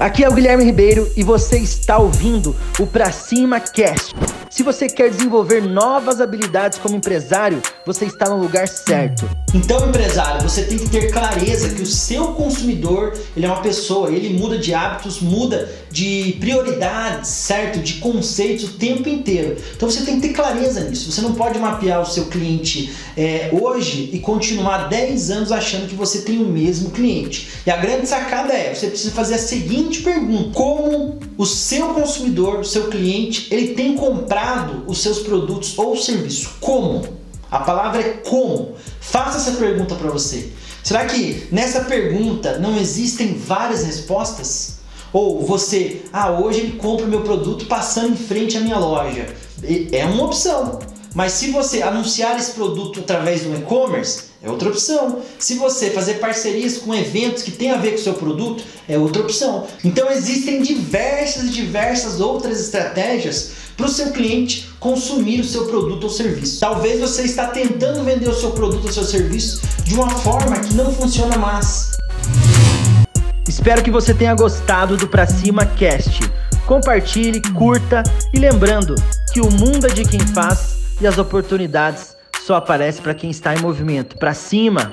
Aqui é o Guilherme Ribeiro e você está ouvindo o Pra Cima Cast. Se você quer desenvolver novas habilidades como empresário, você está no lugar certo. Então, empresário, você tem que ter clareza que o seu consumidor, ele é uma pessoa, ele muda de hábitos, muda de prioridades, certo? De conceitos o tempo inteiro. Então você tem que ter clareza nisso. Você não pode mapear o seu cliente é, hoje e continuar 10 anos achando que você tem o mesmo cliente. E a grande sacada é, você precisa fazer a seguinte pergunta: como o seu consumidor, o seu cliente, ele tem comprado os seus produtos ou serviços? Como? A palavra é como. Faça essa pergunta para você. Será que nessa pergunta não existem várias respostas? Ou você, ah, hoje ele compra o meu produto passando em frente à minha loja. É uma opção. Mas se você anunciar esse produto através do e-commerce, é outra opção. Se você fazer parcerias com eventos que tem a ver com o seu produto, é outra opção. Então existem diversas e diversas outras estratégias para o seu cliente consumir o seu produto ou serviço. Talvez você está tentando vender o seu produto ou seu serviço de uma forma que não funciona mais. Espero que você tenha gostado do Pra Cima Cast. Compartilhe, curta e lembrando que o mundo é de quem faz e as oportunidades só aparecem para quem está em movimento. Para cima!